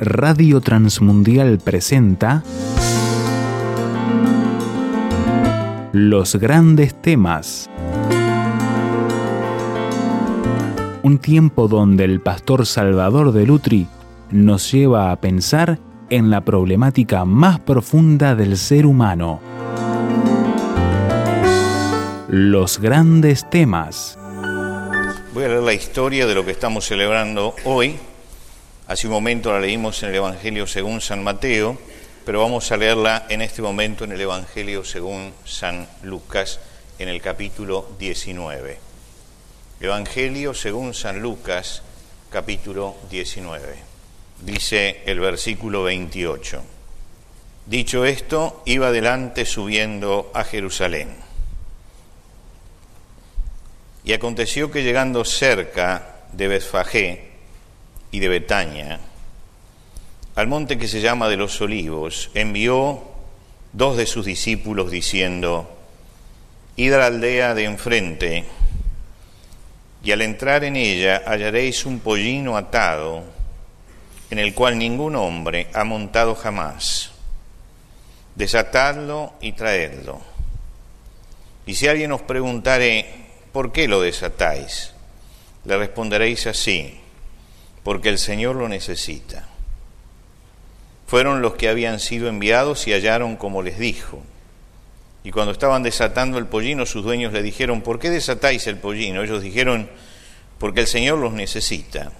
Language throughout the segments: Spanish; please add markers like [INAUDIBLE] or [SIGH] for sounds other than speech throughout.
Radio Transmundial presenta Los grandes temas. Un tiempo donde el pastor Salvador de Lutri nos lleva a pensar en la problemática más profunda del ser humano. Los grandes temas. Voy a leer la historia de lo que estamos celebrando hoy. Hace un momento la leímos en el Evangelio según San Mateo, pero vamos a leerla en este momento en el Evangelio según San Lucas, en el capítulo 19. Evangelio según San Lucas, capítulo 19. Dice el versículo 28. Dicho esto, iba adelante subiendo a Jerusalén y aconteció que llegando cerca de Betfagé y de Betania, al monte que se llama de los olivos, envió dos de sus discípulos diciendo, Id a la aldea de enfrente, y al entrar en ella hallaréis un pollino atado, en el cual ningún hombre ha montado jamás. Desatadlo y traedlo. Y si alguien os preguntare, ¿por qué lo desatáis? Le responderéis así, porque el Señor lo necesita. Fueron los que habían sido enviados y hallaron como les dijo. Y cuando estaban desatando el pollino, sus dueños le dijeron, ¿por qué desatáis el pollino? Ellos dijeron, porque el Señor los necesita.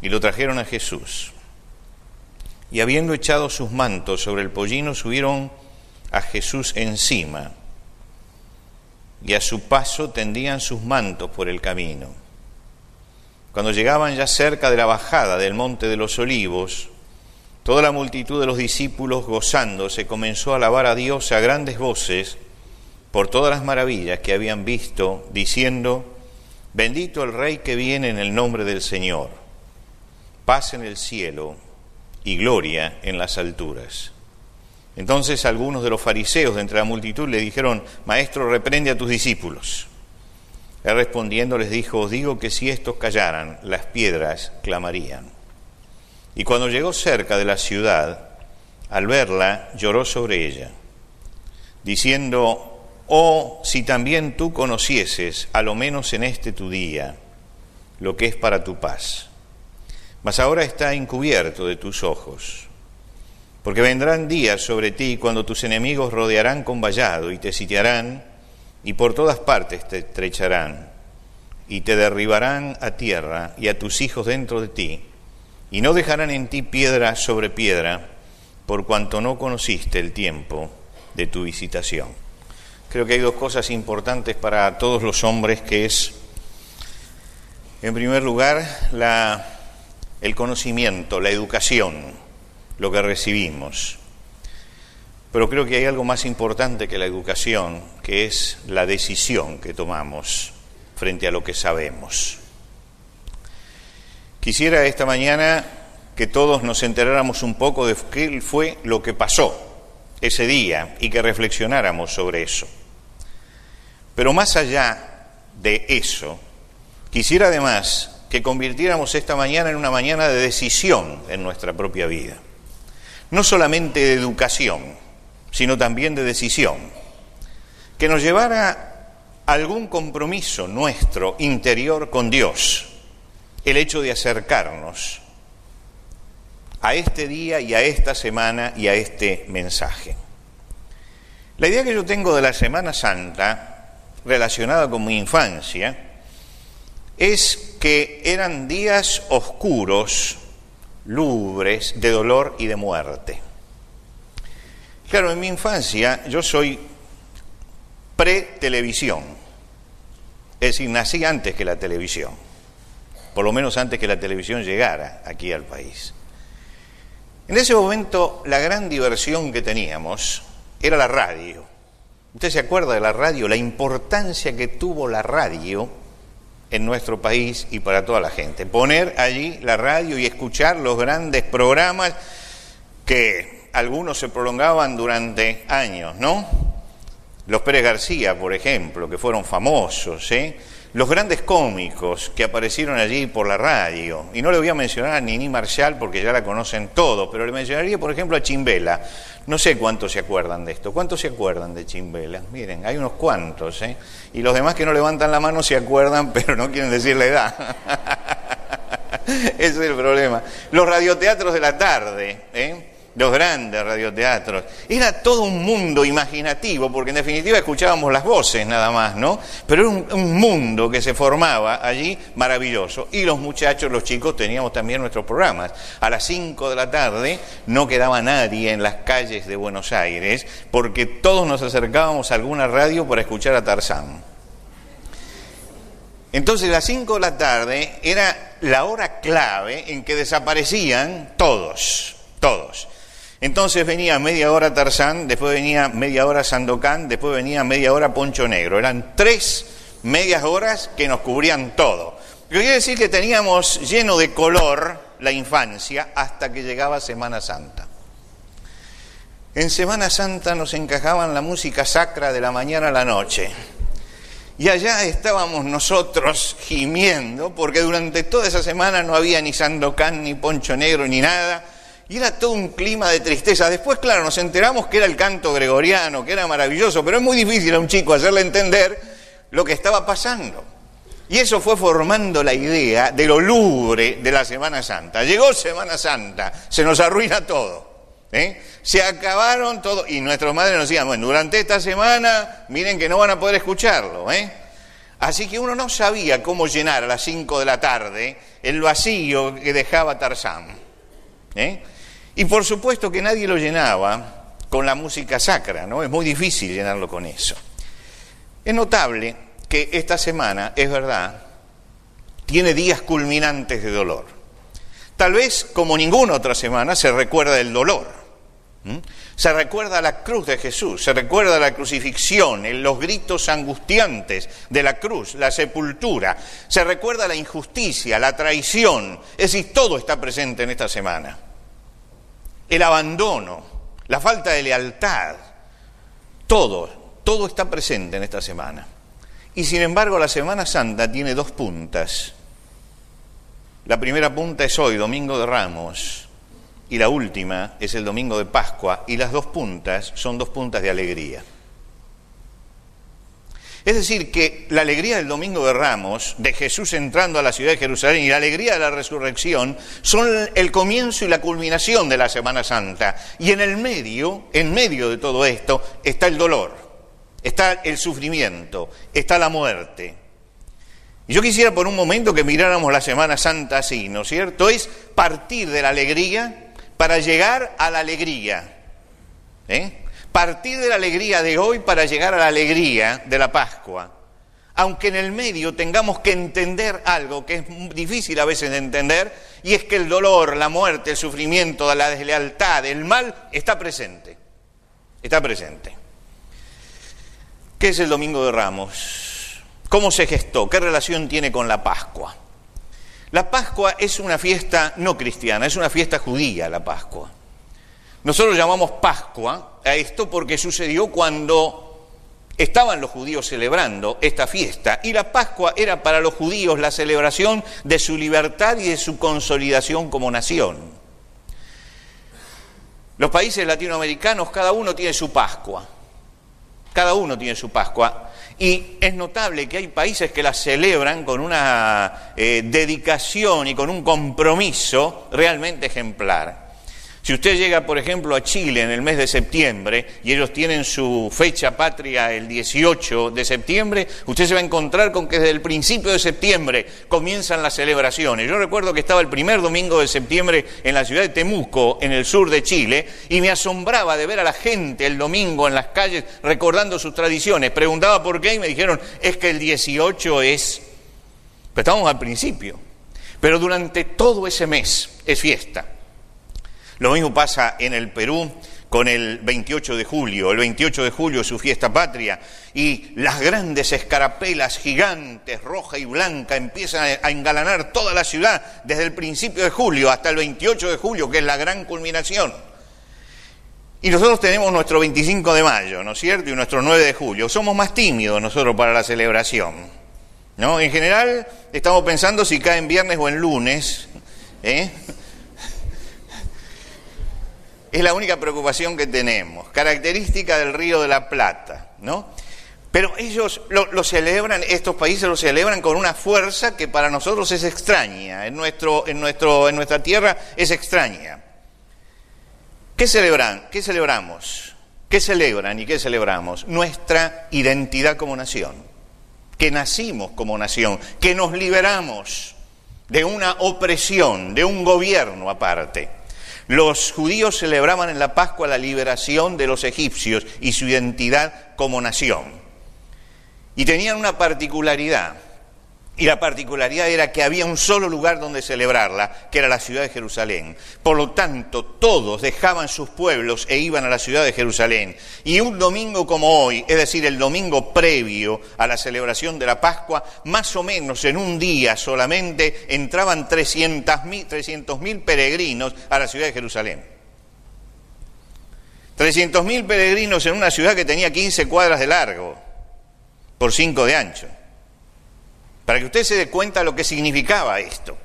Y lo trajeron a Jesús. Y habiendo echado sus mantos sobre el pollino, subieron a Jesús encima y a su paso tendían sus mantos por el camino. Cuando llegaban ya cerca de la bajada del monte de los olivos, toda la multitud de los discípulos gozándose comenzó a alabar a Dios a grandes voces por todas las maravillas que habían visto, diciendo, bendito el Rey que viene en el nombre del Señor, paz en el cielo y gloria en las alturas. Entonces algunos de los fariseos de entre la multitud le dijeron, Maestro, reprende a tus discípulos. Él respondiendo les dijo, os digo que si estos callaran, las piedras clamarían. Y cuando llegó cerca de la ciudad, al verla, lloró sobre ella, diciendo, Oh, si también tú conocieses, a lo menos en este tu día, lo que es para tu paz. Mas ahora está encubierto de tus ojos porque vendrán días sobre ti cuando tus enemigos rodearán con vallado y te sitiarán y por todas partes te estrecharán y te derribarán a tierra y a tus hijos dentro de ti y no dejarán en ti piedra sobre piedra por cuanto no conociste el tiempo de tu visitación. Creo que hay dos cosas importantes para todos los hombres que es, en primer lugar, la, el conocimiento, la educación lo que recibimos. Pero creo que hay algo más importante que la educación, que es la decisión que tomamos frente a lo que sabemos. Quisiera esta mañana que todos nos enteráramos un poco de qué fue lo que pasó ese día y que reflexionáramos sobre eso. Pero más allá de eso, quisiera además que convirtiéramos esta mañana en una mañana de decisión en nuestra propia vida no solamente de educación, sino también de decisión, que nos llevara algún compromiso nuestro interior con Dios, el hecho de acercarnos a este día y a esta semana y a este mensaje. La idea que yo tengo de la Semana Santa, relacionada con mi infancia, es que eran días oscuros lúgubres de dolor y de muerte. Claro, en mi infancia yo soy pre-televisión, es decir, nací antes que la televisión, por lo menos antes que la televisión llegara aquí al país. En ese momento la gran diversión que teníamos era la radio. ¿Usted se acuerda de la radio? La importancia que tuvo la radio en nuestro país y para toda la gente. Poner allí la radio y escuchar los grandes programas que algunos se prolongaban durante años, ¿no? Los Pérez García, por ejemplo, que fueron famosos, ¿eh? los grandes cómicos que aparecieron allí por la radio. Y no le voy a mencionar a Nini Marshall porque ya la conocen todos, pero le mencionaría, por ejemplo, a Chimbela. No sé cuántos se acuerdan de esto. ¿Cuántos se acuerdan de Chimbela? Miren, hay unos cuantos, ¿eh? Y los demás que no levantan la mano se acuerdan, [LAUGHS] pero no quieren decir la edad. [LAUGHS] Ese es el problema. Los radioteatros de la tarde, ¿eh? Los grandes radioteatros. Era todo un mundo imaginativo, porque en definitiva escuchábamos las voces nada más, ¿no? Pero era un, mundo que se formaba allí maravilloso. Y los muchachos, los chicos, teníamos también nuestros programas. A las 5 de la tarde no quedaba nadie en las calles de Buenos Aires, porque todos nos acercábamos a alguna radio para escuchar a Tarzán. Entonces, a las 5 de la tarde era la hora clave en que desaparecían todos, todos. Entonces venía media hora Tarzán, después venía media hora Sandokan, después venía media hora Poncho Negro. Eran tres medias horas que nos cubrían todo. Lo quiere decir que teníamos lleno de color la infancia hasta que llegaba Semana Santa. En Semana Santa nos encajaban la música sacra de la mañana a la noche. Y allá estábamos nosotros gimiendo, porque durante toda esa semana no había ni Sandokan, ni Poncho Negro, ni nada, y era todo un clima de tristeza. Después, claro, nos enteramos que era el canto gregoriano, que era maravilloso, pero es muy difícil a un chico hacerle entender lo que estaba pasando. Y eso fue formando la idea de lo lubre de la Semana Santa. Llegó Semana Santa, se nos arruina todo. ¿eh? Se acabaron todo. Y nuestros madres nos decían, bueno, durante esta semana, miren que no van a poder escucharlo. ¿eh? Así que uno no sabía cómo llenar a las 5 de la tarde el vacío que dejaba Tarzán. ¿eh? Y por supuesto que nadie lo llenaba con la música sacra, ¿no? Es muy difícil llenarlo con eso. Es notable que esta semana, es verdad, tiene días culminantes de dolor. Tal vez, como ninguna otra semana, se recuerda el dolor. Se recuerda la cruz de Jesús, se recuerda la crucifixión, los gritos angustiantes de la cruz, la sepultura, se recuerda la injusticia, la traición. Es decir, todo está presente en esta semana el abandono, la falta de lealtad, todo, todo está presente en esta semana. Y sin embargo la Semana Santa tiene dos puntas. La primera punta es hoy, Domingo de Ramos, y la última es el Domingo de Pascua, y las dos puntas son dos puntas de alegría. Es decir, que la alegría del Domingo de Ramos, de Jesús entrando a la ciudad de Jerusalén y la alegría de la resurrección son el comienzo y la culminación de la Semana Santa. Y en el medio, en medio de todo esto, está el dolor, está el sufrimiento, está la muerte. Y yo quisiera por un momento que miráramos la Semana Santa así, ¿no es cierto? Es partir de la alegría para llegar a la alegría. ¿Eh? Partir de la alegría de hoy para llegar a la alegría de la Pascua. Aunque en el medio tengamos que entender algo que es difícil a veces de entender, y es que el dolor, la muerte, el sufrimiento, la deslealtad, el mal, está presente. Está presente. ¿Qué es el Domingo de Ramos? ¿Cómo se gestó? ¿Qué relación tiene con la Pascua? La Pascua es una fiesta no cristiana, es una fiesta judía la Pascua. Nosotros llamamos Pascua a esto porque sucedió cuando estaban los judíos celebrando esta fiesta y la Pascua era para los judíos la celebración de su libertad y de su consolidación como nación. Los países latinoamericanos, cada uno tiene su Pascua, cada uno tiene su Pascua. Y es notable que hay países que la celebran con una eh, dedicación y con un compromiso realmente ejemplar. Si usted llega, por ejemplo, a Chile en el mes de septiembre y ellos tienen su fecha patria el 18 de septiembre, usted se va a encontrar con que desde el principio de septiembre comienzan las celebraciones. Yo recuerdo que estaba el primer domingo de septiembre en la ciudad de Temuco, en el sur de Chile, y me asombraba de ver a la gente el domingo en las calles recordando sus tradiciones. Preguntaba por qué y me dijeron, es que el 18 es... Pero estamos al principio. Pero durante todo ese mes es fiesta. Lo mismo pasa en el Perú con el 28 de julio. El 28 de julio es su fiesta patria y las grandes escarapelas gigantes, roja y blanca, empiezan a engalanar toda la ciudad desde el principio de julio hasta el 28 de julio, que es la gran culminación. Y nosotros tenemos nuestro 25 de mayo, ¿no es cierto? Y nuestro 9 de julio. Somos más tímidos nosotros para la celebración. ¿no? En general estamos pensando si cae en viernes o en lunes. ¿eh? Es la única preocupación que tenemos. Característica del Río de la Plata, ¿no? Pero ellos lo, celebran, estos países lo celebran con una fuerza que para nosotros es extraña, en, nuestro, en, nuestro, en nuestra tierra es extraña. ¿Qué celebran? ¿Qué celebramos? ¿Qué celebran y qué celebramos? Nuestra identidad como nación, que nacimos como nación, que nos liberamos de una opresión, de un gobierno aparte. Los judíos celebraban en la Pascua la liberación de los egipcios y su identidad como nación. Y tenían una particularidad, y la particularidad era que había un solo lugar donde celebrarla, que era la ciudad de Jerusalén. Por lo tanto, todos dejaban sus pueblos e iban a la ciudad de Jerusalén. Y un domingo como hoy, es decir, el domingo previo a la celebración de la Pascua, más o menos en un día solamente entraban 300.000 peregrinos a la ciudad de Jerusalén. 300.000 peregrinos en una ciudad que tenía 15 cuadras de largo por 5 de ancho para que usted se dé cuenta lo que significaba esto.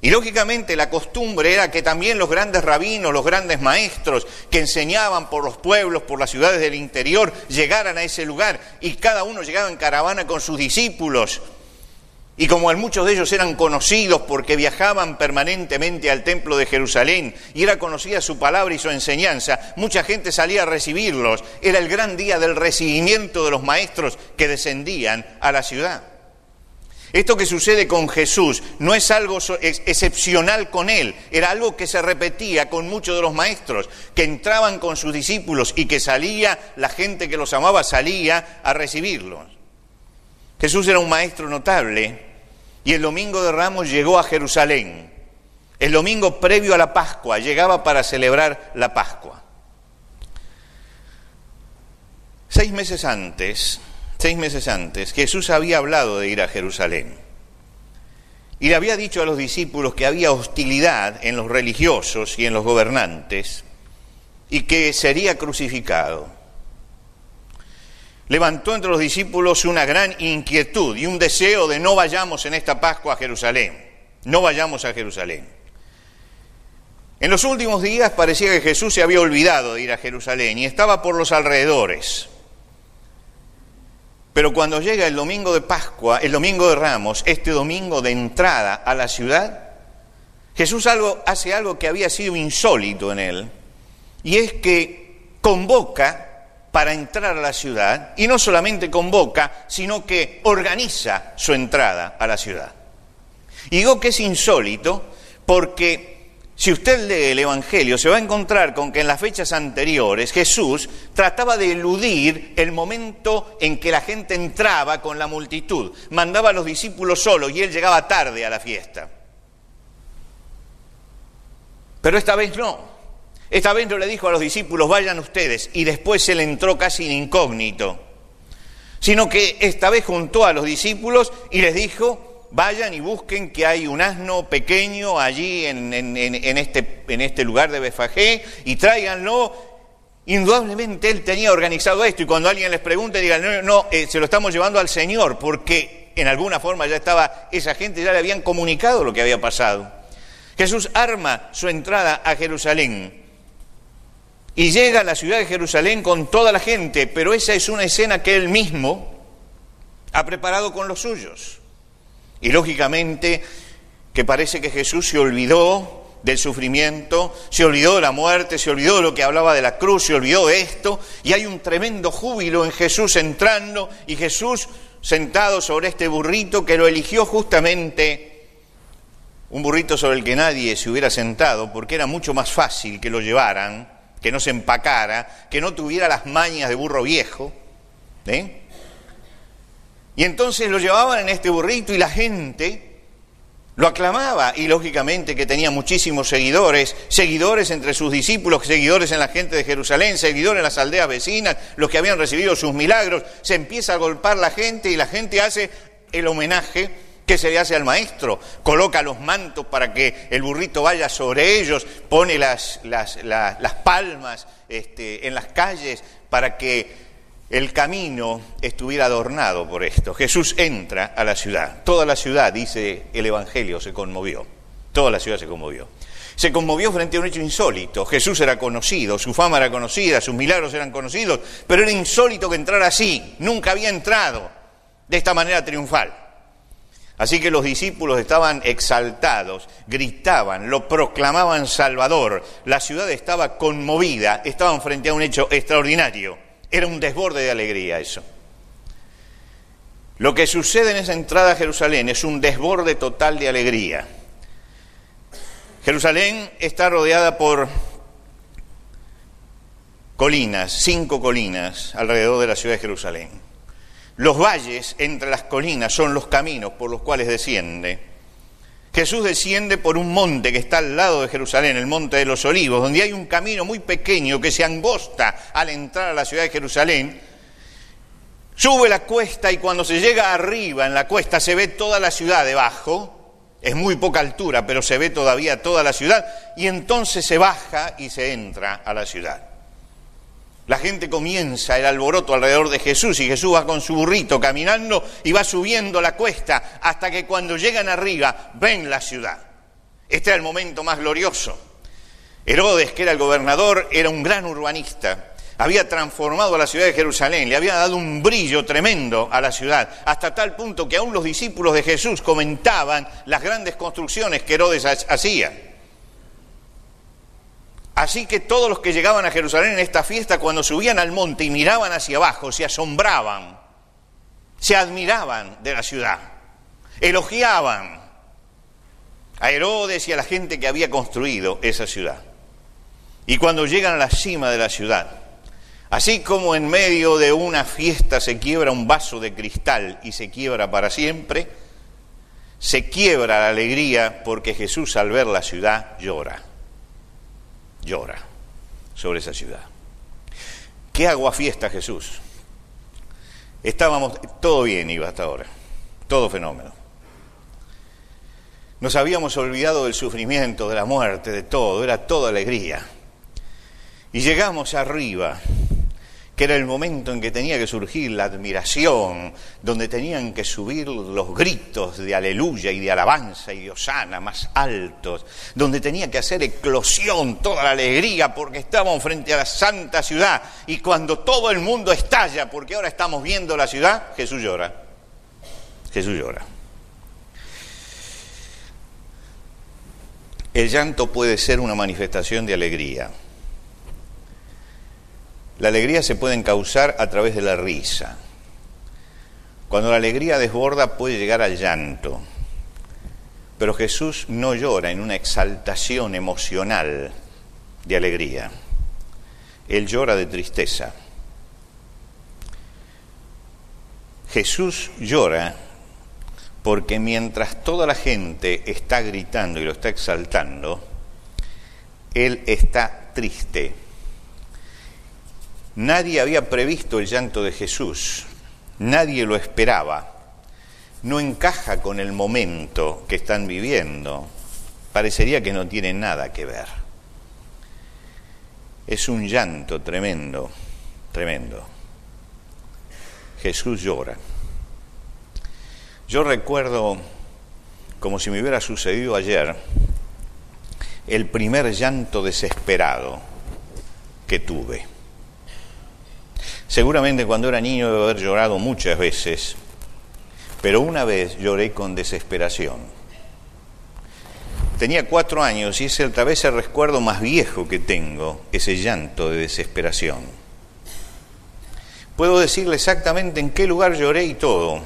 Y lógicamente la costumbre era que también los grandes rabinos, los grandes maestros que enseñaban por los pueblos, por las ciudades del interior, llegaran a ese lugar y cada uno llegaba en caravana con sus discípulos. Y como muchos de ellos eran conocidos porque viajaban permanentemente al templo de Jerusalén y era conocida su palabra y su enseñanza, mucha gente salía a recibirlos. Era el gran día del recibimiento de los maestros que descendían a la ciudad. Esto que sucede con Jesús no es algo excepcional con él, era algo que se repetía con muchos de los maestros, que entraban con sus discípulos y que salía, la gente que los amaba salía a recibirlos. Jesús era un maestro notable y el domingo de Ramos llegó a Jerusalén. El domingo previo a la Pascua llegaba para celebrar la Pascua. Seis meses antes, seis meses antes, Jesús había hablado de ir a Jerusalén. Y le había dicho a los discípulos que había hostilidad en los religiosos y en los gobernantes y que sería crucificado. Levantó entre los discípulos una gran inquietud y un deseo de no vayamos en esta Pascua a Jerusalén, no vayamos a Jerusalén. En los últimos días parecía que Jesús se había olvidado de ir a Jerusalén y estaba por los alrededores. Pero cuando llega el domingo de Pascua, el domingo de Ramos, este domingo de entrada a la ciudad, Jesús algo, hace algo que había sido insólito en él, y es que convoca para entrar a la ciudad, y no solamente convoca, sino que organiza su entrada a la ciudad. Y digo que es insólito porque si usted lee el Evangelio, se va a encontrar con que en las fechas anteriores Jesús trataba de eludir el momento en que la gente entraba con la multitud. Mandaba a los discípulos solos y él llegaba tarde a la fiesta. Pero esta vez no. Esta vez no le dijo a los discípulos, vayan ustedes, y después él entró casi en incógnito. Sino que esta vez juntó a los discípulos y les dijo, vayan y busquen que hay un asno pequeño allí en, este, este, lugar de Befagé y tráiganlo. Indudablemente él tenía organizado esto y cuando alguien les pregunte digan, no, no, eh, se lo estamos llevando al Señor porque en alguna forma ya estaba, esa gente ya le habían comunicado lo que había pasado. Jesús arma su entrada a Jerusalén y llega a la ciudad de Jerusalén con toda la gente, pero esa es una escena que él mismo ha preparado con los suyos. Y lógicamente que parece que Jesús se olvidó del sufrimiento, se olvidó de la muerte, se olvidó de lo que hablaba de la cruz, se olvidó de esto, y hay un tremendo júbilo en Jesús entrando y Jesús sentado sobre este burrito que lo eligió justamente un burrito sobre el que nadie se hubiera sentado, porque era mucho más fácil que lo llevaran, que no se empacara, que no tuviera las mañas de burro viejo. ¿eh? Y entonces lo llevaban en este burrito y la gente lo aclamaba y lógicamente que tenía muchísimos seguidores, seguidores entre sus discípulos, seguidores en la gente de Jerusalén, seguidores en las aldeas vecinas, los que habían recibido sus milagros. Se empieza a golpar la gente y la gente hace el homenaje que se le hace al maestro. Coloca los mantos para que el burrito vaya sobre ellos, pone las, las, las, palmas este, en las calles para que el camino estuviera adornado por esto. Jesús entra a la ciudad. Toda la ciudad, dice el Evangelio, se conmovió. Toda la ciudad se conmovió. Se conmovió frente a un hecho insólito. Jesús era conocido, su fama era conocida, sus milagros eran conocidos, pero era insólito que entrara así. Nunca había entrado de esta manera triunfal. Así que los discípulos estaban exaltados, gritaban, lo proclamaban Salvador. La ciudad estaba conmovida, estaban frente a un hecho extraordinario. Era un desborde de alegría eso. Lo que sucede en esa entrada a Jerusalén es un desborde total de alegría. Jerusalén está rodeada por colinas, cinco colinas alrededor de la ciudad de Jerusalén. Los valles entre las colinas son los caminos por los cuales desciende. Jesús desciende por un monte que está al lado de Jerusalén, el monte de los olivos, donde hay un camino muy pequeño que se angosta al entrar a la ciudad de Jerusalén. Sube la cuesta y cuando se llega arriba en la cuesta se ve toda la ciudad debajo es muy poca altura, pero se ve todavía toda la ciudad y entonces se baja y se entra a la ciudad. La gente comienza el alboroto alrededor de Jesús y Jesús va con su burrito caminando y va subiendo la cuesta hasta que cuando llegan arriba ven la ciudad. Este era el momento más glorioso. Herodes, que era el gobernador, era un gran urbanista había transformado a la ciudad de Jerusalén, le había dado un brillo tremendo a la ciudad, hasta tal punto que aún los discípulos de Jesús comentaban las grandes construcciones que Herodes hacía. Así que todos los que llegaban a Jerusalén en esta fiesta, cuando subían al monte y miraban hacia abajo, se asombraban, se admiraban de la ciudad, elogiaban a Herodes y a la gente que había construido esa ciudad. Y cuando llegan a la cima de la ciudad, Así como en medio de una fiesta se quiebra un vaso de cristal y se quiebra para siempre, se quiebra la alegría porque Jesús al ver la ciudad llora, llora sobre esa ciudad. ¿Qué hago a fiesta Jesús? Estábamos, todo bien iba hasta ahora, todo fenómeno. Nos habíamos olvidado del sufrimiento, de la muerte, de todo, era toda alegría. Y llegamos arriba que era el momento en que tenía que surgir la admiración, donde tenían que subir los gritos de aleluya y de alabanza y de osana más altos, donde tenía que hacer eclosión toda la alegría porque estábamos frente a la santa ciudad y cuando todo el mundo estalla porque ahora estamos viendo la ciudad, Jesús llora. Jesús llora. El llanto puede ser una manifestación de alegría. La alegría se puede causar a través de la risa. Cuando la alegría desborda puede llegar al llanto. Pero Jesús no llora en una exaltación emocional de alegría. Él llora de tristeza. Jesús llora porque mientras toda la gente está gritando y lo está exaltando, Él está triste Nadie había previsto el llanto de Jesús, nadie lo esperaba, no encaja con el momento que están viviendo, parecería que no tiene nada que ver. Es un llanto tremendo, tremendo. Jesús llora. Yo recuerdo, como si me hubiera sucedido ayer, el primer llanto desesperado que tuve. Seguramente cuando era niño debo haber llorado muchas veces, pero una vez lloré con desesperación. Tenía cuatro años y es tal vez el recuerdo más viejo que tengo, ese llanto de desesperación. Puedo decirle exactamente en qué lugar lloré y todo.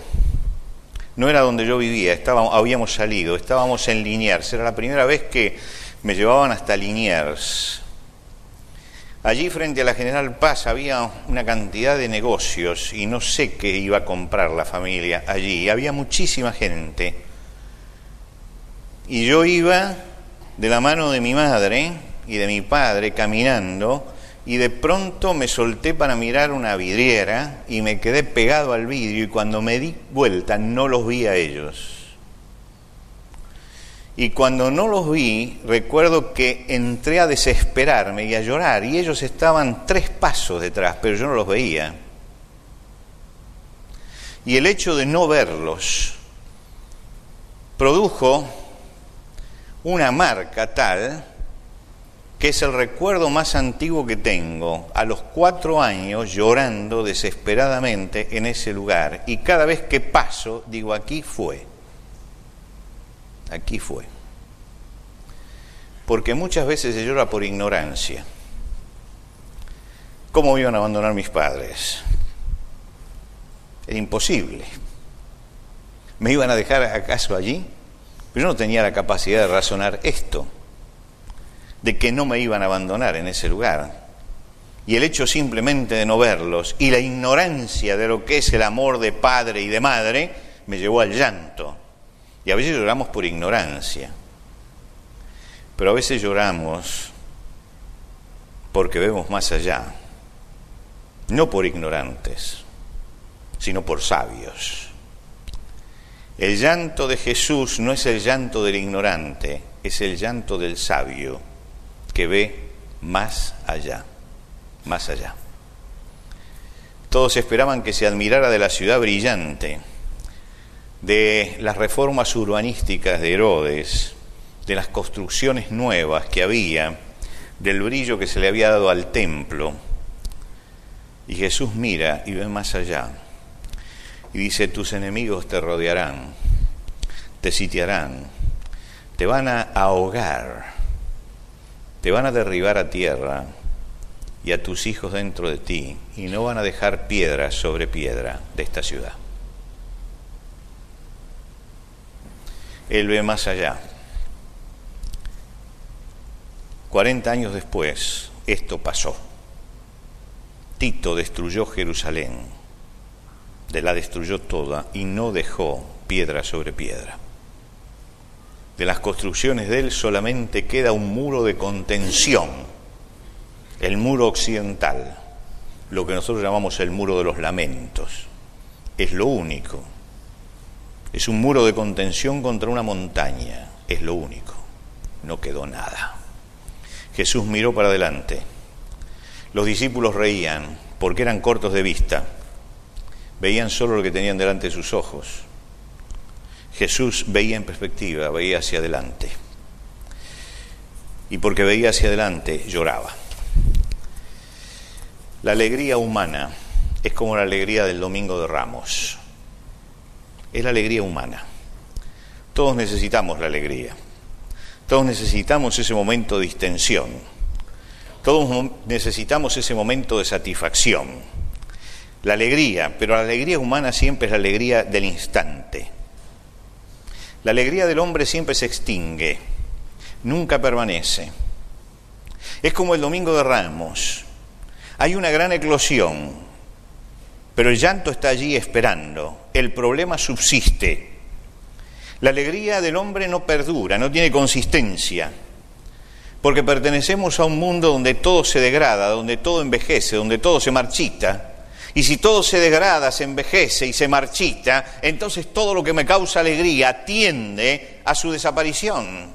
No era donde yo vivía, estábamos, habíamos salido, estábamos en Liniers. Era la primera vez que me llevaban hasta Liniers. Allí frente a la General Paz había una cantidad de negocios y no sé qué iba a comprar la familia allí. Había muchísima gente. Y yo iba de la mano de mi madre y de mi padre caminando y de pronto me solté para mirar una vidriera y me quedé pegado al vidrio y cuando me di vuelta no los vi a ellos. Y cuando no los vi, recuerdo que entré a desesperarme y a llorar, y ellos estaban tres pasos detrás, pero yo no los veía. y el hecho de no verlos produjo una marca tal que es el recuerdo más antiguo que tengo, a los cuatro años llorando desesperadamente en ese lugar. Y cada vez que paso, digo, aquí fue, aquí fue. Porque muchas veces se llora por ignorancia. ¿Cómo iban a abandonar mis padres? Era imposible. ¿Me iban a dejar acaso allí? Pero yo no tenía la capacidad de razonar esto de que no me iban a abandonar en ese lugar. Y el hecho simplemente de no verlos y la ignorancia de lo que es el amor de padre y de madre me llevó al llanto. Y a veces lloramos por ignorancia, pero a veces lloramos porque vemos más allá, no por ignorantes, sino por sabios. El llanto de Jesús no es el llanto del ignorante, es el llanto del sabio que ve más allá, más allá. Todos esperaban que se admirara de la ciudad brillante, de las reformas urbanísticas de Herodes, de las construcciones nuevas que había, del brillo que se le había dado al templo. Y Jesús mira y ve más allá. Y dice, tus enemigos te rodearán, te sitiarán, te van a ahogar te van a derribar a tierra y a tus hijos dentro de ti y no van a dejar piedra sobre piedra de esta ciudad. Él ve más allá. Cuarenta años después, esto pasó. Tito destruyó Jerusalén, de la destruyó toda y no dejó piedra sobre piedra de las construcciones de él solamente queda un muro de contención, el muro occidental, lo que nosotros llamamos el muro de los lamentos. Es lo único. Es un muro de contención contra una montaña, es lo único. No quedó nada. Jesús miró para adelante. Los discípulos reían porque eran cortos de vista. Veían solo lo que tenían delante de sus ojos. Jesús veía en perspectiva, veía hacia adelante. Y porque veía hacia adelante, lloraba. La alegría humana es como la alegría del Domingo de Ramos. Es la alegría humana. Todos necesitamos la alegría. Todos necesitamos ese momento de distensión. Todos necesitamos ese momento de satisfacción. La alegría, pero la alegría humana siempre es la alegría del instante la alegría del hombre siempre se extingue, nunca permanece. Es como el domingo de Ramos. Hay una gran eclosión, pero el llanto está allí esperando. El problema subsiste. La alegría del hombre no perdura, no tiene consistencia, porque pertenecemos a un mundo donde todo se degrada, donde todo envejece, donde todo se marchita. Y si todo se degrada, se envejece y se marchita, entonces todo lo que me causa alegría tiende a su desaparición.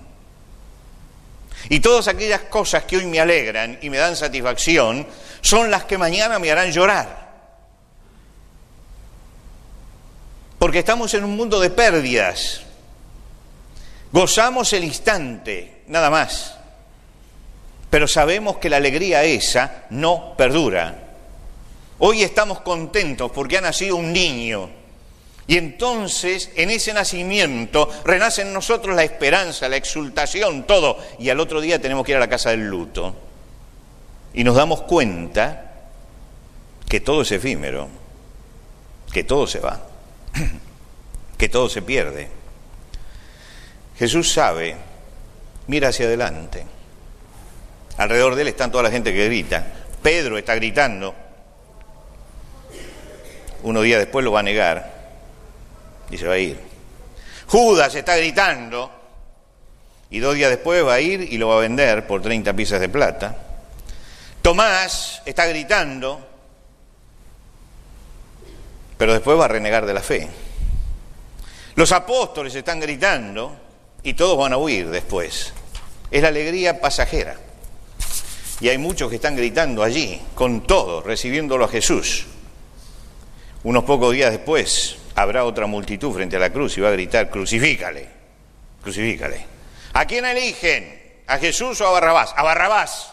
Y todas aquellas cosas que hoy me alegran y me dan satisfacción son las que mañana me harán llorar. Porque estamos en un mundo de pérdidas. Gozamos el instante, nada más. Pero sabemos que la alegría esa no perdura. Hoy estamos contentos porque ha nacido un niño. Y entonces en ese nacimiento renace en nosotros la esperanza, la exultación, todo. Y al otro día tenemos que ir a la casa del luto. Y nos damos cuenta que todo es efímero, que todo se va, que todo se pierde. Jesús sabe, mira hacia adelante. Alrededor de él están toda la gente que grita. Pedro está gritando, uno día después lo va a negar y se va a ir. Judas está gritando y dos días después va a ir y lo va a vender por 30 piezas de plata. Tomás está gritando, pero después va a renegar de la fe. Los apóstoles están gritando y todos van a huir después. Es la alegría pasajera. Y hay muchos que están gritando allí, con todo, recibiéndolo a Jesús. Unos pocos días después, habrá otra multitud frente a la cruz y va a gritar, crucifícale, crucifícale. ¿A quién eligen? ¿A Jesús o a Barrabás? A Barrabás.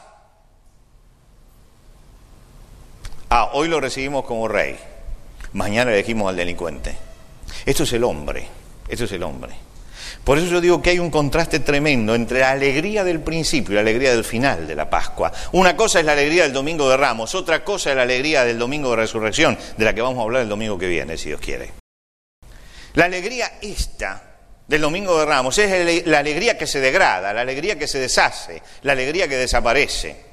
Ah, hoy lo recibimos como rey, mañana elegimos al delincuente. Esto es el hombre, esto es el hombre. Por eso yo digo que hay un contraste tremendo entre la alegría del principio y la alegría del final de la Pascua. Una cosa es la alegría del Domingo de Ramos, otra cosa es la alegría del Domingo de Resurrección, de la que vamos a hablar el domingo que viene, si Dios quiere. La alegría esta del Domingo de Ramos es la alegría que se degrada, la alegría que se deshace, la alegría que desaparece.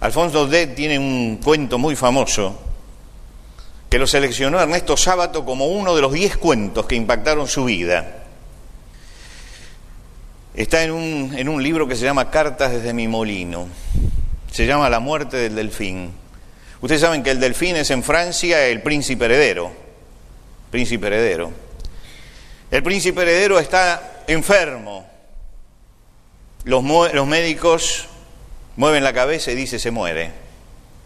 Alfonso D tiene un cuento muy famoso que lo seleccionó Ernesto Sábato como uno de los diez cuentos que impactaron su vida. Está en un, en un libro que se llama Cartas desde mi molino. Se llama La muerte del delfín. Ustedes saben que el delfín es en Francia el príncipe heredero. Príncipe heredero. El príncipe heredero está enfermo. Los, los médicos mueven la cabeza y dicen se muere.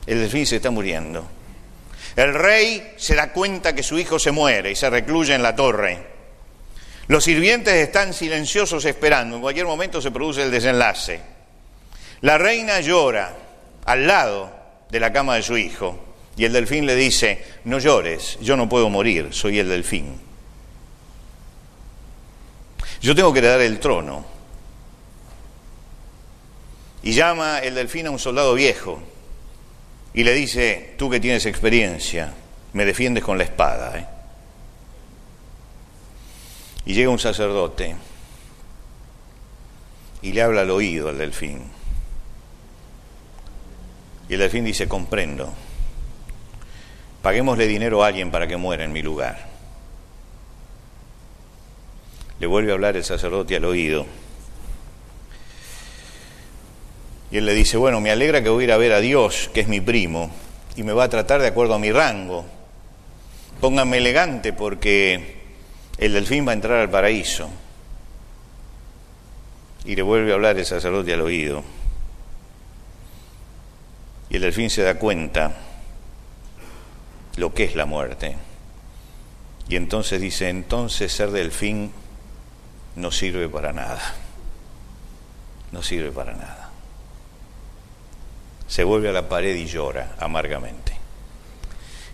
El delfín se está muriendo. El rey se da cuenta que su hijo se muere y se recluye en la torre. Los sirvientes están silenciosos esperando. En cualquier momento se produce el desenlace. La reina llora al lado de la cama de su hijo y el delfín le dice, no llores, yo no puedo morir, soy el delfín. Yo tengo que heredar el trono. Y llama el delfín a un soldado viejo y le dice, tú que tienes experiencia, me defiendes con la espada. ¿eh? Y llega un sacerdote y le habla al oído al delfín. Y el delfín dice, comprendo, paguémosle dinero a alguien para que muera en mi lugar. Le vuelve a hablar el sacerdote al oído Y él le dice, bueno, me alegra que voy a ir a ver a Dios, que es mi primo, y me va a tratar de acuerdo a mi rango. Pónganme elegante porque el delfín va a entrar al paraíso. Y le vuelve a hablar el sacerdote al oído. Y el delfín se da cuenta lo que es la muerte. Y entonces dice, entonces ser delfín no sirve para nada. No sirve para nada se vuelve a la pared y llora amargamente.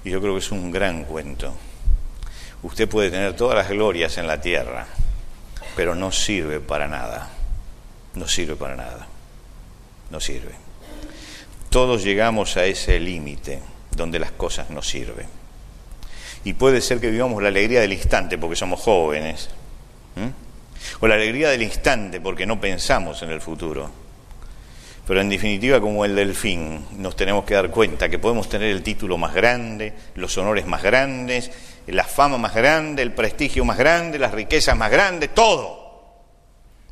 Y yo creo que es un gran cuento. Usted puede tener todas las glorias en la tierra, pero no sirve para nada. No sirve para nada. No sirve. Todos llegamos a ese límite donde las cosas no sirven. Y puede ser que vivamos la alegría del instante porque somos jóvenes. O la alegría del instante porque no pensamos en el futuro pero en definitiva, como el delfín, nos tenemos que dar cuenta que podemos tener el título más grande, los honores más grandes, la fama más grande, el prestigio más grande, las riquezas más grandes, todo.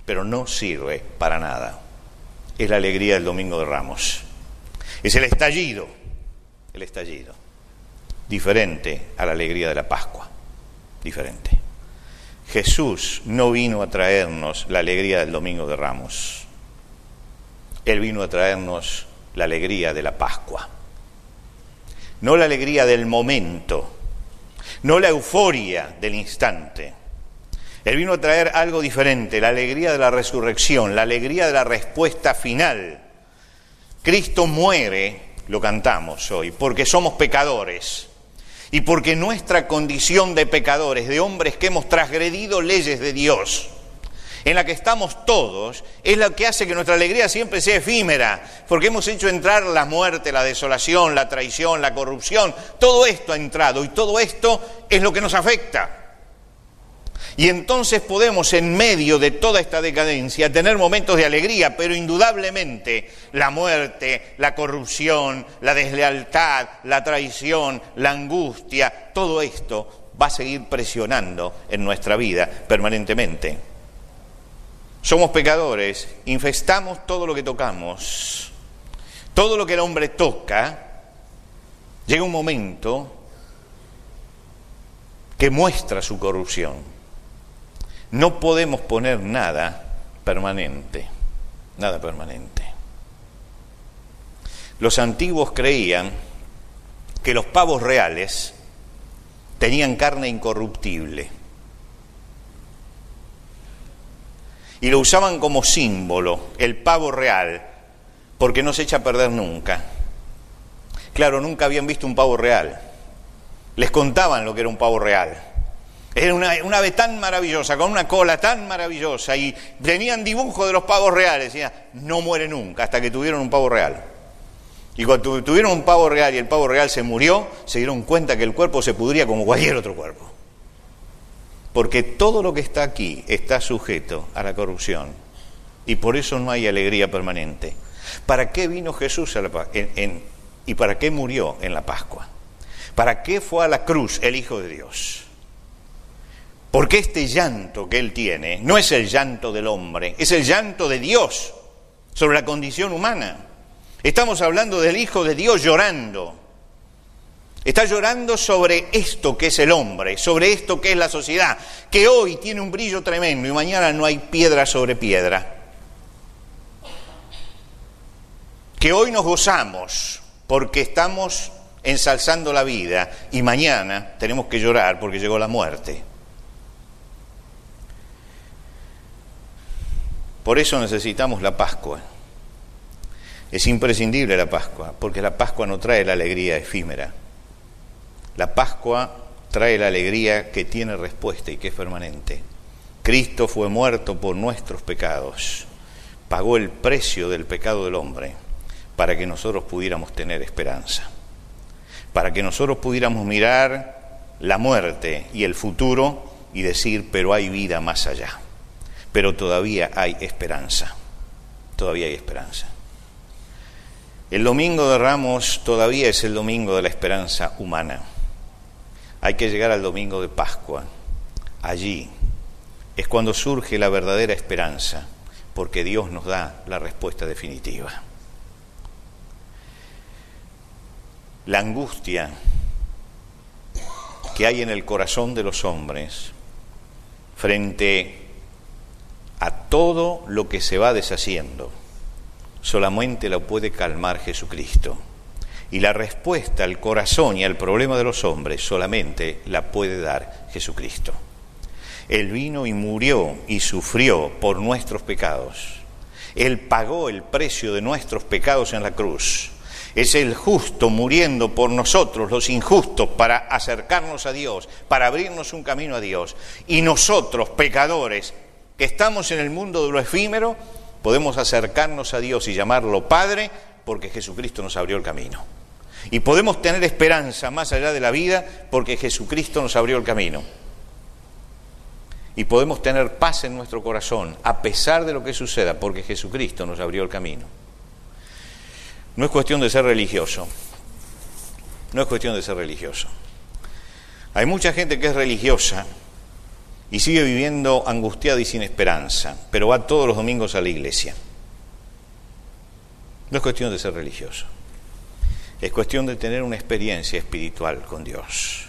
Pero no sirve para nada. Es la alegría del Domingo de Ramos. Es el estallido, el estallido. Diferente a la alegría de la Pascua. Diferente. Jesús no vino a traernos la alegría del Domingo de Ramos él vino a traernos la alegría de la Pascua. No la alegría del momento, no la euforia del instante. Él vino a traer algo diferente, la alegría de la resurrección, la alegría de la respuesta final. Cristo muere, lo cantamos hoy, porque somos pecadores y porque nuestra condición de pecadores, de hombres que hemos transgredido leyes de Dios, en la que estamos todos, es lo que hace que nuestra alegría siempre sea efímera, porque hemos hecho entrar la muerte, la desolación, la traición, la corrupción, todo esto ha entrado y todo esto es lo que nos afecta. Y entonces podemos, en medio de toda esta decadencia, tener momentos de alegría, pero indudablemente la muerte, la corrupción, la deslealtad, la traición, la angustia, todo esto va a seguir presionando en nuestra vida permanentemente. Somos pecadores, infestamos todo lo que tocamos. Todo lo que el hombre toca, llega un momento que muestra su corrupción. No podemos poner nada permanente, nada permanente. Los antiguos creían que los pavos reales tenían carne incorruptible. Y lo usaban como símbolo, el pavo real, porque no se echa a perder nunca. Claro, nunca habían visto un pavo real. Les contaban lo que era un pavo real. Era una, ave tan maravillosa, con una cola tan maravillosa, y tenían dibujo de los pavos reales. Decían, no muere nunca, hasta que tuvieron un pavo real. Y cuando tuvieron un pavo real y el pavo real se murió, se dieron cuenta que el cuerpo se pudría como cualquier otro cuerpo. Porque todo lo que está aquí está sujeto a la corrupción. Y por eso no hay alegría permanente. ¿Para qué vino Jesús a la, y para qué murió en la Pascua? ¿Para qué fue a la cruz el Hijo de Dios? Porque este llanto que Él tiene no es el llanto del hombre, es el llanto de Dios sobre la condición humana. Estamos hablando del Hijo de Dios llorando. Está llorando sobre esto que es el hombre, sobre esto que es la sociedad, que hoy tiene un brillo tremendo y mañana no hay piedra sobre piedra. Que hoy nos gozamos porque estamos ensalzando la vida y mañana tenemos que llorar porque llegó la muerte. Por eso necesitamos la Pascua. Es imprescindible la Pascua, porque la Pascua no trae la alegría efímera. La Pascua trae la alegría que tiene respuesta y que es permanente. Cristo fue muerto por nuestros pecados, pagó el precio del pecado del hombre para que nosotros pudiéramos tener esperanza, para que nosotros pudiéramos mirar la muerte y el futuro y decir, pero hay vida más allá, pero todavía hay esperanza, todavía hay esperanza. El domingo de Ramos todavía es el domingo de la esperanza humana. Hay que llegar al domingo de Pascua. Allí es cuando surge la verdadera esperanza, porque Dios nos da la respuesta definitiva. La angustia que hay en el corazón de los hombres frente a todo lo que se va deshaciendo solamente la puede calmar Jesucristo. Y la respuesta al corazón y al problema de los hombres solamente la puede dar Jesucristo. Él vino y murió y sufrió por nuestros pecados. Él pagó el precio de nuestros pecados en la cruz. Es el justo muriendo por nosotros, los injustos, para acercarnos a Dios, para abrirnos un camino a Dios. Y nosotros, pecadores, que estamos en el mundo de lo efímero, podemos acercarnos a Dios y llamarlo Padre porque Jesucristo nos abrió el camino. Y podemos tener esperanza más allá de la vida porque Jesucristo nos abrió el camino. Y podemos tener paz en nuestro corazón a pesar de lo que suceda porque Jesucristo nos abrió el camino. No es cuestión de ser religioso. No es cuestión de ser religioso. Hay mucha gente que es religiosa y sigue viviendo angustiada y sin esperanza, pero va todos los domingos a la iglesia. No es cuestión de ser religioso, es cuestión de tener una experiencia espiritual con Dios.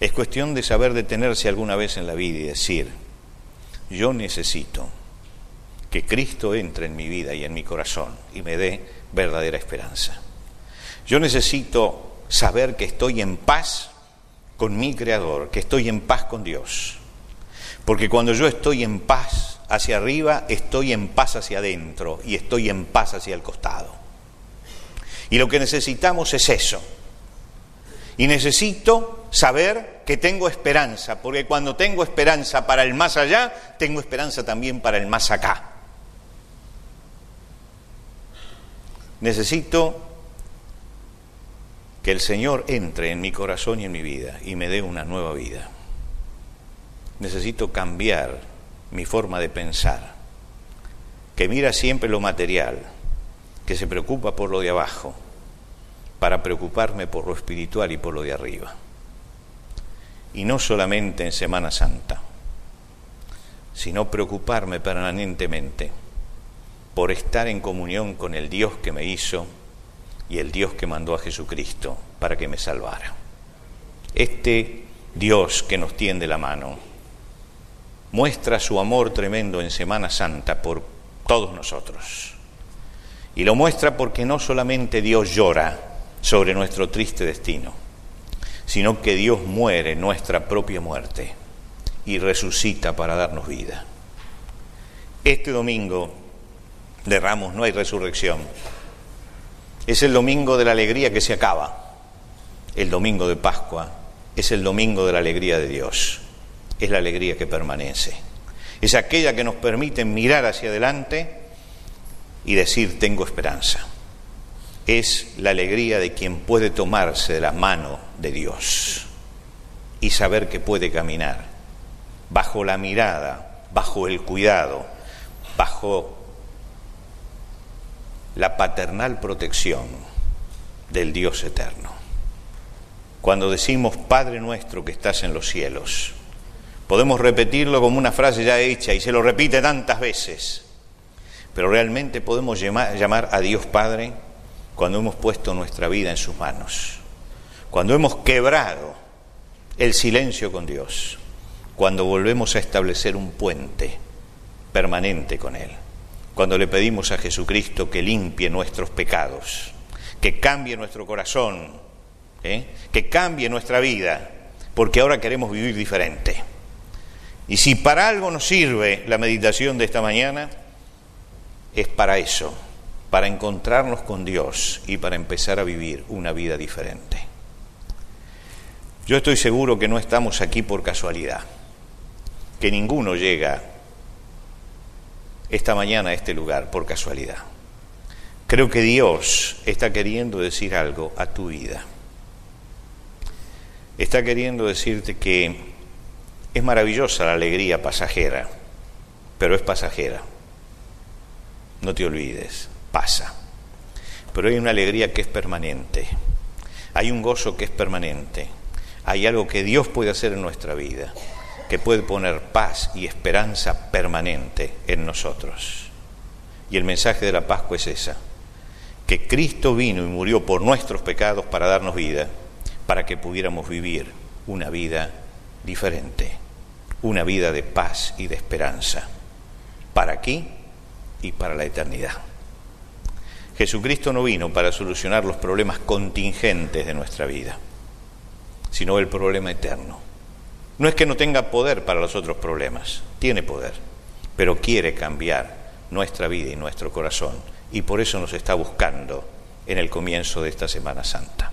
Es cuestión de saber detenerse alguna vez en la vida y decir, yo necesito que Cristo entre en mi vida y en mi corazón y me dé verdadera esperanza. Yo necesito saber que estoy en paz con mi Creador, que estoy en paz con Dios porque cuando yo estoy en paz hacia arriba, estoy en paz hacia adentro y estoy en paz hacia el costado. Y lo que necesitamos es eso. Y necesito saber que tengo esperanza, porque cuando tengo esperanza para el más allá, tengo esperanza también para el más acá. Necesito que el Señor entre en mi corazón y en mi vida y me dé una nueva vida necesito cambiar mi forma de pensar, que mira siempre lo material, que se preocupa por lo de abajo, para preocuparme por lo espiritual y por lo de arriba. Y no solamente en Semana Santa, sino preocuparme permanentemente por estar en comunión con el Dios que me hizo y el Dios que mandó a Jesucristo para que me salvara. Este Dios que nos tiende la mano, muestra su amor tremendo en Semana Santa por todos nosotros. Y lo muestra porque no solamente Dios llora sobre nuestro triste destino, sino que Dios muere nuestra propia muerte y resucita para darnos vida. Este domingo de Ramos no hay resurrección. Es el domingo de la alegría que se acaba. El domingo de Pascua es el domingo de la alegría de Dios. Es la alegría que permanece. Es aquella que nos permite mirar hacia adelante y decir tengo esperanza. Es la alegría de quien puede tomarse de la mano de Dios y saber que puede caminar bajo la mirada, bajo el cuidado, bajo la paternal protección del Dios eterno. Cuando decimos Padre nuestro que estás en los cielos, podemos repetirlo como una frase ya hecha y se lo repite tantas veces, pero realmente podemos llamar, a Dios Padre cuando hemos puesto nuestra vida en sus manos, cuando hemos quebrado el silencio con Dios, cuando volvemos a establecer un puente permanente con Él cuando le pedimos a Jesucristo que limpie nuestros pecados, que cambie nuestro corazón, ¿eh? que cambie nuestra vida, porque ahora queremos vivir diferente. Y si para algo nos sirve la meditación de esta mañana, es para eso, para encontrarnos con Dios y para empezar a vivir una vida diferente. Yo estoy seguro que no estamos aquí por casualidad, que ninguno llega esta mañana a este lugar por casualidad. Creo que Dios está queriendo decir algo a tu vida. Está queriendo decirte que es maravillosa la alegría pasajera, pero es pasajera. No te olvides, pasa. Pero hay una alegría que es permanente. Hay un gozo que es permanente. Hay algo que Dios puede hacer en nuestra vida que puede poner paz y esperanza permanente en nosotros. Y el mensaje de la Pascua es esa, que Cristo vino y murió por nuestros pecados para darnos vida, para que pudiéramos vivir una vida diferente, una vida de paz y de esperanza, para aquí y para la eternidad. Jesucristo no vino para solucionar los problemas contingentes de nuestra vida, sino el problema eterno no es que no tenga poder para los otros problemas, tiene poder, pero quiere cambiar nuestra vida y nuestro corazón y por eso nos está buscando en el comienzo de esta Semana Santa.